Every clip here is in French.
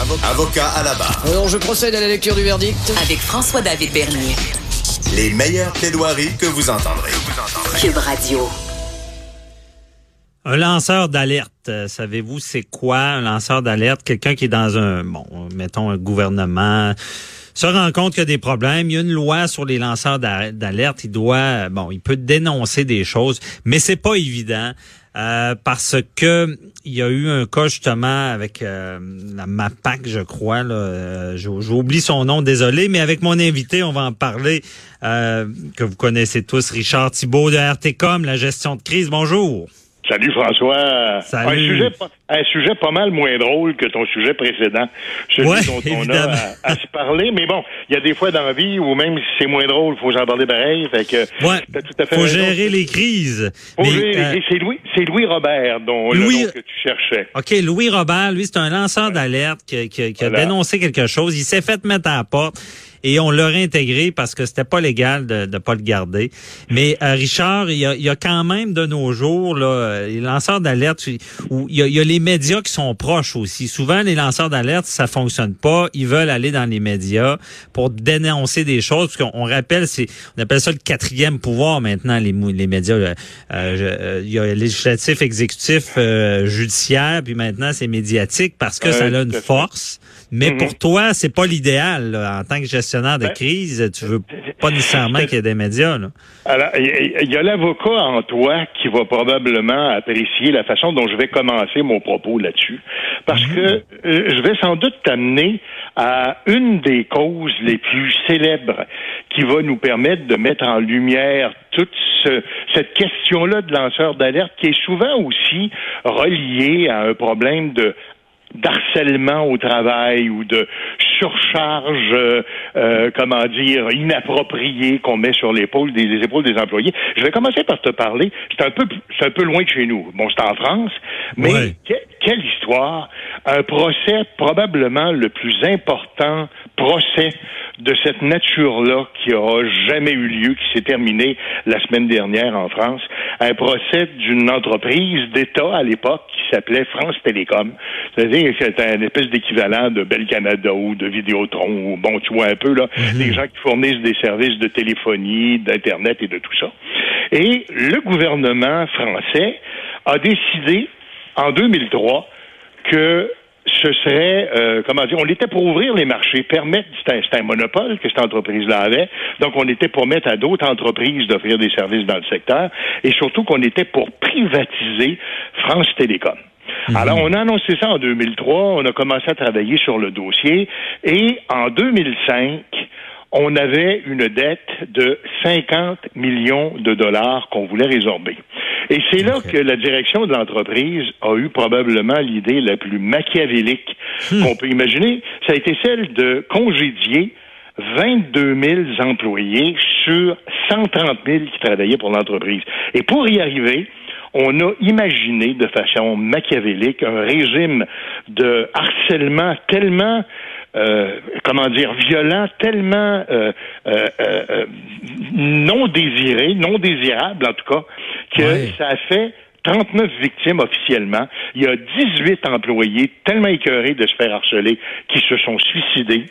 Avocat à la barre. Alors, je procède à la lecture du verdict. Avec François-David Bernier. Les meilleures plaidoiries que vous entendrez. Cube Radio. Un lanceur d'alerte, savez-vous c'est quoi un lanceur d'alerte? Quelqu'un qui est dans un, bon, mettons un gouvernement, se rend compte qu'il y a des problèmes. Il y a une loi sur les lanceurs d'alerte. Il doit, bon, il peut dénoncer des choses, mais c'est pas évident. Euh, parce que il y a eu un cas justement avec euh, la MAPAC, je crois. Là, j'oublie son nom, désolé, mais avec mon invité, on va en parler, que vous connaissez tous, Richard Thibault de RTCOM, la gestion de crise. Bonjour. Salut François. Salut. Un sujet, un sujet pas mal moins drôle que ton sujet précédent, celui Ouais, dont on évidemment. a à, à se parler. Mais bon, il y a des fois dans la vie où même si c'est moins drôle, il faut s'en parler pareil. Fait que Ouais. t'as tout à fait Faut gérer les crises. Faut Mais, gérer les- euh, et c'est Louis, c'est Louis Robert dont Louis- le nom que tu cherchais. OK, Louis Robert, lui, c'est un lanceur d'alerte qui, qui- qui a dénoncé quelque chose. Il s'est fait mettre à la porte et on l'a réintégré parce que c'était pas légal de ne pas le garder. Mais euh, Richard, il y, a, il y a quand même de nos jours là, euh, les lanceurs d'alerte où il y, a, il y a les médias qui sont proches aussi. Souvent, les lanceurs d'alerte, ça fonctionne pas. Ils veulent aller dans les médias pour dénoncer des choses. Parce qu'on on rappelle, c'est on appelle ça le quatrième pouvoir maintenant, les, les médias. Euh, euh, il y a législatif, exécutif, euh, judiciaire, puis maintenant c'est médiatique parce que ça a une force. Mais Mhm. pour toi, c'est pas l'idéal. En tant que gestionnaire de Ben, crise, tu veux pas nécessairement qu'il y ait des médias. Là. Alors, il y, a l'avocat en toi qui va probablement apprécier la façon dont je vais commencer mon propos là-dessus. Parce que euh, je vais sans doute t'amener à une des causes les plus célèbres qui va nous permettre de mettre en lumière toute ce- cette question-là de lanceur d'alerte qui est souvent aussi reliée à un problème de d'harcèlement au travail ou de surcharge, euh, euh, comment dire, inappropriée qu'on met sur l'épaule des, les épaules des employés. Je vais commencer par te parler. C'est un peu, c'est un peu loin de chez nous. Bon, c'est en France, mais Ouais. que- quelle histoire Un procès probablement le plus important procès de cette nature-là qui aura jamais eu lieu, qui s'est terminé la semaine dernière en France. Un procès d'une entreprise d'État à l'époque qui s'appelait France Télécom. C'est-à-dire que c'était un espèce d'équivalent de Bell Canada ou de Vidéotron ou bon, tu vois un peu là, des gens qui fournissent des services de téléphonie, d'internet et de tout ça. Et le gouvernement français a décidé en 2003 que ce serait, euh, comment dire, on était pour ouvrir les marchés, permettre, c'était un, monopole que cette entreprise-là avait, donc on était pour mettre à d'autres entreprises d'offrir des services dans le secteur, et surtout qu'on était pour privatiser France Télécom. Alors, on a annoncé ça en 2003, on a commencé à travailler sur le dossier, et en 2005, on avait une dette de 50 millions de dollars qu'on voulait résorber. Et c'est là que la direction de l'entreprise a eu probablement l'idée la plus machiavélique qu'on peut imaginer. Ça a été celle de congédier 22 000 employés sur 130 000 qui travaillaient pour l'entreprise. Et pour y arriver, on a imaginé de façon machiavélique un régime de harcèlement tellement euh, comment dire, violent, tellement euh, euh, euh, euh, non désiré, non désirable en tout cas, que Ouais. ça a fait 39 victimes officiellement. Il y a 18 employés tellement écœurés de se faire harceler qui se sont suicidés.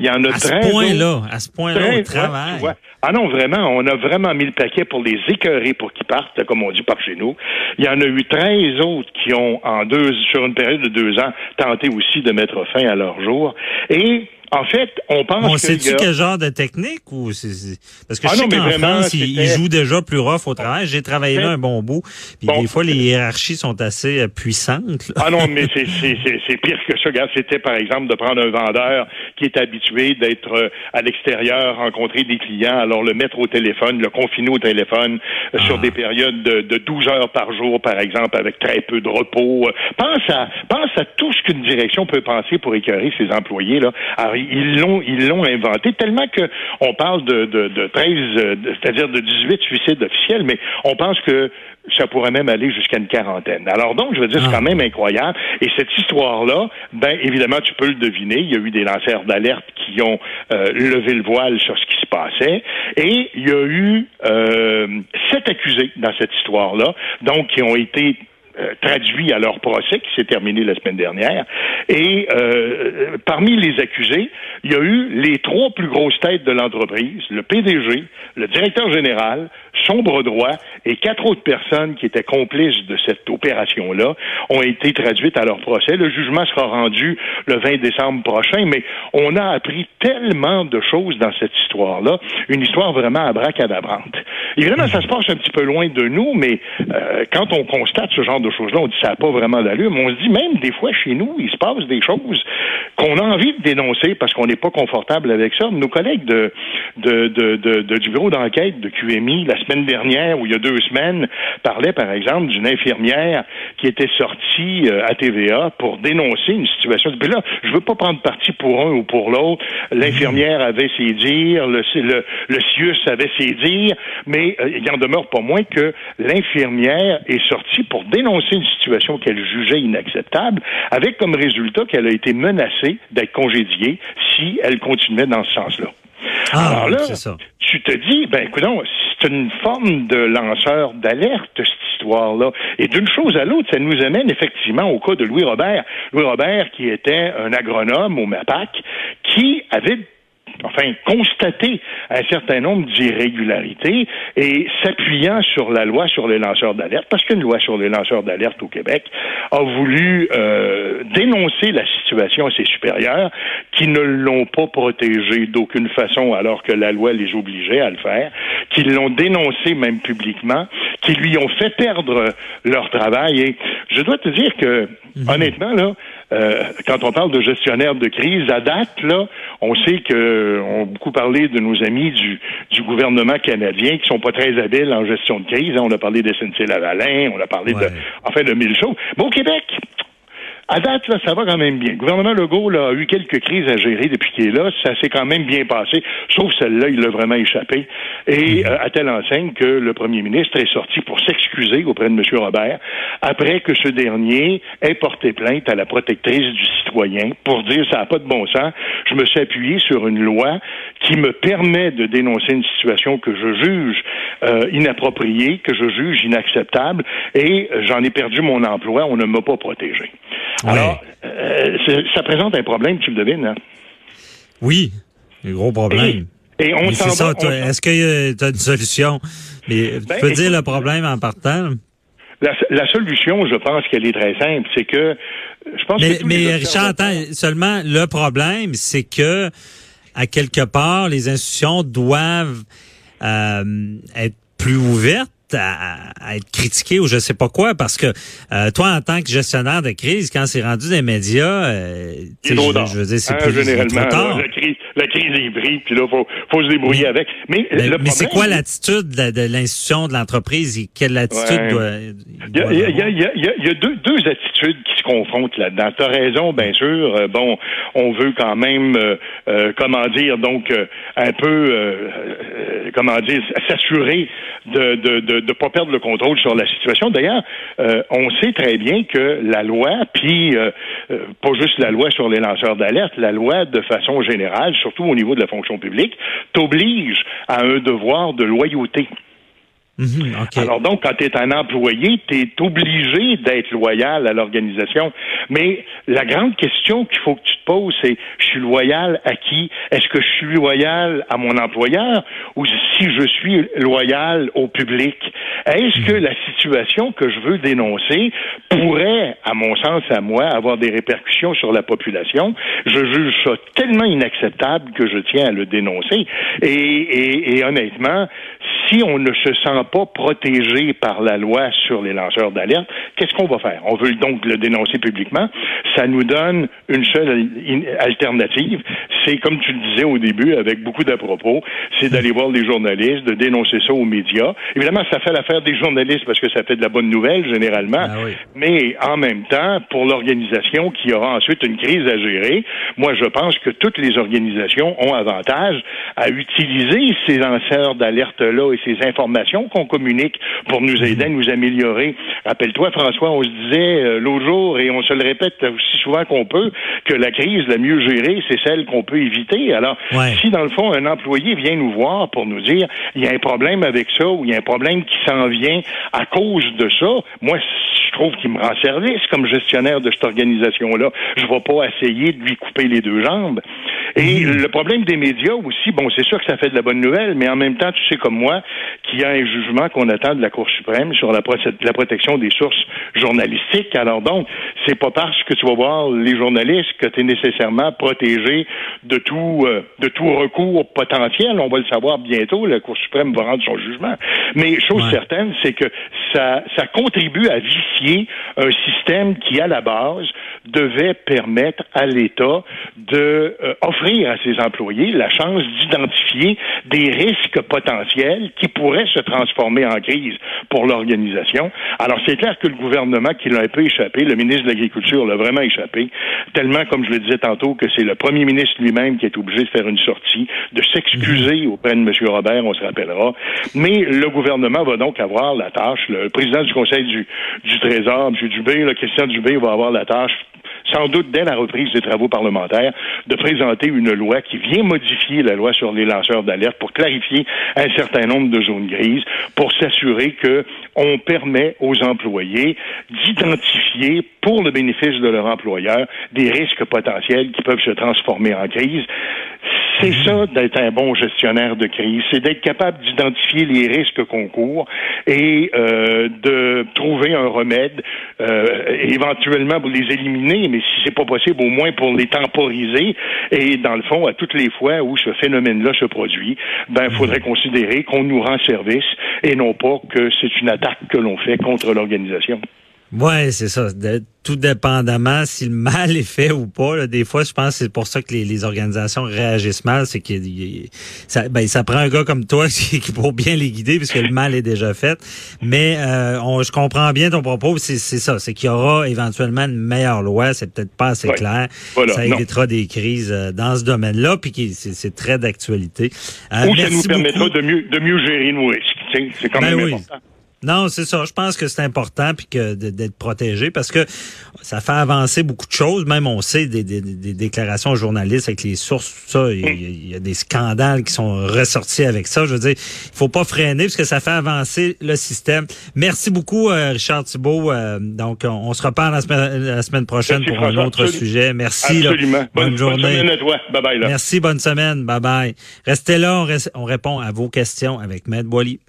Il y en a À ce 13 autres- point-là, à ce point-là, au travail. Ah non, vraiment, on a vraiment mis le paquet pour les écœurer pour qu'ils partent, comme on dit par chez nous. Il y en a eu 13 autres qui ont, en deux, sur une période de deux ans, tenté aussi de mettre fin à leur jour. Et, en fait, on pense On qu'il sait-tu y a- quel genre de technique ou c'est c'est- parce que Ah je sais non, mais qu'en vraiment, France ils, c'était- jouent déjà plus rough au travail. J'ai travaillé là un bon bout. Puis Bon. des fois les hiérarchies sont assez euh, puissantes. là. Ah non, mais c'est- c'est c'est- c'est pire que ça. C'était par exemple de prendre un vendeur qui est habitué d'être euh, à l'extérieur, rencontrer des clients, alors le mettre au téléphone, le confiner au téléphone euh, sur Ah. des périodes de, de 12 heures par jour, par exemple, avec très peu de repos. Pense à pense à tout ce qu'une direction peut penser pour écœurer ses employés. Là. Alors, ils l'ont ils l'ont inventé tellement que on parle de, de, de 13, euh, c'est-à-dire de 18 suicides officiels, mais on pense que ça pourrait même aller jusqu'à une quarantaine. Alors donc, je veux dire, c'est Ah. quand même incroyable. Et cette histoire-là, ben évidemment, tu peux le deviner. Il y a eu des lanceurs d'alerte qui ont euh, levé le voile sur ce qui se passait. Et il y a eu euh, sept accusés dans cette histoire-là, donc qui ont été traduit à leur procès qui s'est terminé la semaine dernière. Et euh, parmi les accusés, il y a eu les trois plus grosses têtes de l'entreprise, le PDG, le directeur général, son bras droit et quatre autres personnes qui étaient complices de cette opération-là ont été traduites à leur procès. Le jugement sera rendu le 20 décembre prochain, mais on a appris tellement de choses dans cette histoire-là, une histoire vraiment abracadabrante. Évidemment, ça se passe un petit peu loin de nous, mais euh, quand on constate ce genre de on dit ça n'a pas vraiment d'allure, mais on se dit même des fois chez nous, il se passe des choses qu'on a envie de dénoncer parce qu'on n'est pas confortable avec ça. Nos collègues de, de, de, de du bureau d'enquête de QMI, la semaine dernière ou il y a deux semaines, parlaient par exemple d'une infirmière qui était sortie euh, à TVA pour dénoncer une situation. Puis là, je veux pas prendre parti pour un ou pour l'autre. L'infirmière avait ses dires, le, le, le CIUS avait ses dires, mais euh, il en demeure pas moins que l'infirmière est sortie pour dénoncer une situation qu'elle jugeait inacceptable, avec comme résultat qu'elle a été menacée d'être congédiée si elle continuait dans ce sens-là. Ah, Alors là, ça. tu te dis, ben écoute, c'est une forme de lanceur d'alerte, cette histoire-là. Et d'une chose à l'autre, ça nous amène effectivement au cas de Louis Robert. Louis Robert, qui était un agronome au MAPAC, qui avait enfin, constater un certain nombre d'irrégularités et s'appuyant sur la loi sur les lanceurs d'alerte, parce qu'une loi sur les lanceurs d'alerte au Québec a voulu euh, dénoncer la situation à ses supérieurs qui ne l'ont pas protégé d'aucune façon alors que la loi les obligeait à le faire, qui l'ont dénoncé même publiquement, qui lui ont fait perdre leur travail. Et je dois te dire que, mhm. honnêtement, là, euh, quand on parle de gestionnaire de crise, à date, là, on sait que on a beaucoup parlé de nos amis du, du gouvernement canadien qui sont pas très habiles en gestion de crise. On a parlé de SNC-Lavalin, on a parlé de, enfin, de mille choses. Mais au Québec, à date, là, ça va quand même bien. Le gouvernement Legault là, a eu quelques crises à gérer depuis qu'il est là. Ça s'est quand même bien passé, sauf celle-là, il l'a vraiment échappé. Et mhm. euh, à telle enseigne que le premier ministre est sorti pour s'excuser auprès de M. Robert après que ce dernier ait porté plainte à la protectrice du citoyen pour dire ça n'a pas de bon sens. Je me suis appuyé sur une loi qui me permet de dénoncer une situation que je juge euh, inappropriée, que je juge inacceptable, et j'en ai perdu mon emploi. On ne m'a pas protégé. Alors, euh, ça présente un problème, tu le devines. Hein? Oui, un gros problème. Et, on c'est ça. Est-ce que tu as une solution? Mais tu ben, peux dire le problème en partant? La, solution, je pense qu'elle est très simple. C'est que je pense mais, que mais Richard, seulement le problème, c'est que à quelque part, les institutions doivent euh, être plus ouvertes à, être critiqué ou je sais pas quoi parce que euh, toi en tant que gestionnaire de crise quand c'est rendu des médias euh, je, je, veux dire c'est hein, plus généralement la crise la crise prise puis là faut faut se débrouiller avec. Mais mais, c'est quoi l'attitude de, l'institution de l'entreprise? Quelle attitude doit il y a, il y a, il y a, il y a deux, deux attitudes qui se confrontent là-dedans. Tu as raison bien sûr. Euh, bon on veut quand même comment dire donc un peu comment dire s'assurer de, de, de de ne pas perdre le contrôle sur la situation. D'ailleurs, euh, on sait très bien que la loi, puis euh, euh, pas juste la loi sur les lanceurs d'alerte, la loi de façon générale, surtout au niveau de la fonction publique, t'oblige à un devoir de loyauté. Mhm, Alors donc, quand tu es un employé, tu es obligé d'être loyal à l'organisation. Mais la grande question qu'il faut que tu te poses, c'est je suis loyal à qui? Est-ce que je suis loyal à mon employeur ou si je suis loyal au public? Est-ce que mhm. la situation que je veux dénoncer pourrait, à mon sens, à moi, avoir des répercussions sur la population? Je juge ça tellement inacceptable que je tiens à le dénoncer. Et, et, et honnêtement, si on ne se sent pas protégé par la loi sur les lanceurs d'alerte, qu'est-ce qu'on va faire? On veut donc le dénoncer publiquement. Ça nous donne une seule alternative. C'est, comme tu le disais au début, avec beaucoup d'à-propos, c'est d'aller voir les journalistes, de dénoncer ça aux médias. Évidemment, ça fait l'affaire des journalistes parce que ça fait de la bonne nouvelle, généralement. Ah Mais en même temps, pour l'organisation qui aura ensuite une crise à gérer, moi, je pense que toutes les organisations ont avantage à utiliser ces lanceurs d'alerte-là et ces informations qu'on communique pour nous aider à nous améliorer. Rappelle-toi, François, on se disait euh, l'autre jour, et on se le répète aussi souvent qu'on peut, que la crise la mieux gérée, c'est celle qu'on peut éviter. Alors, si dans le fond, un employé vient nous voir pour nous dire il y a un problème avec ça ou il y a un problème qui s'en vient à cause de ça, moi, je trouve qu'il me rend service comme gestionnaire de cette organisation-là. Je ne vais pas essayer de lui couper les deux jambes. Et Mhm. le problème des médias aussi, bon, c'est sûr que ça fait de la bonne nouvelle, mais en même temps, tu sais comme moi qu'il y a un jugement qu'on attend de la Cour suprême sur la, protection des sources journalistiques. Alors donc, c'est pas parce que tu vas voir les journalistes que tu es nécessairement protégé de tout euh, de tout recours potentiel. On va le savoir bientôt. La Cour suprême va rendre son jugement. Mais chose Ouais. certaine, c'est que ça, ça contribue à vicier un système qui, à la base, devait permettre à l'État de euh, offrir à ses employés la chance d'identifier des risques potentiels qui pourraient se transformer en crise pour l'organisation. Alors, c'est clair que le gouvernement qui l'a un peu échappé, le ministre de l'Agriculture l'a vraiment échappé, tellement, comme je le disais tantôt, que c'est le premier ministre lui-même qui est obligé de faire une sortie, de s'excuser auprès de M. Robert, on se rappellera. Mais le gouvernement va donc avoir la tâche, le président du Conseil du, du Trésor, M. Dubé, le Christian Dubé, va avoir la tâche sans doute dès la reprise des travaux parlementaires, de présenter une loi qui vient modifier la loi sur les lanceurs d'alerte pour clarifier un certain nombre de zones grises, pour s'assurer que on permet aux employés d'identifier pour le bénéfice de leur employeur des risques potentiels qui peuvent se transformer en crise. C'est ça d'être un bon gestionnaire de crise, c'est d'être capable d'identifier les risques qu'on court et euh, de trouver un remède, euh, éventuellement pour les éliminer, mais si c'est pas possible, au moins pour les temporiser. Et dans le fond, à toutes les fois où ce phénomène-là se produit, ben, faudrait considérer qu'on nous rend service et non pas que c'est une attaque que l'on fait contre l'organisation. Ouais, c'est ça. De- tout dépendamment si le mal est fait ou pas. là. des fois, je pense que c'est pour ça que les, les organisations réagissent mal, c'est que ça, ben, ça prend un gars comme toi qui, qui pour bien les guider puisque le mal est déjà fait. Mais euh, on, je comprends bien ton propos. C'est ça, c'est qu'il y aura éventuellement une meilleure loi. C'est peut-être pas assez Ouais. clair. Voilà, ça non. évitera des crises euh, dans ce domaine-là, puis c'est très d'actualité. Euh, Ou ça nous permettra beaucoup. de mieux, de mieux gérer nos risques. C'est quand Ben même oui. Non, c'est ça. Je pense que c'est important puis que d'être protégé parce que ça fait avancer beaucoup de choses. Même on sait des, des- des déclarations aux journalistes avec les sources, tout ça. Il y, a, il y a des scandales qui sont ressortis avec ça. Je veux dire, il faut pas freiner parce que ça fait avancer le système. Merci beaucoup, euh, Richard Thibault. Euh, donc, on, on se reparle la semaine, la semaine prochaine Merci, pour un autre Absolument. sujet. Merci. Absolument. Bonne, journée. semaine à toi. Bye bye. Là. Merci, bonne semaine. Bye bye. Restez là, on répond à vos questions avec Maître Boily.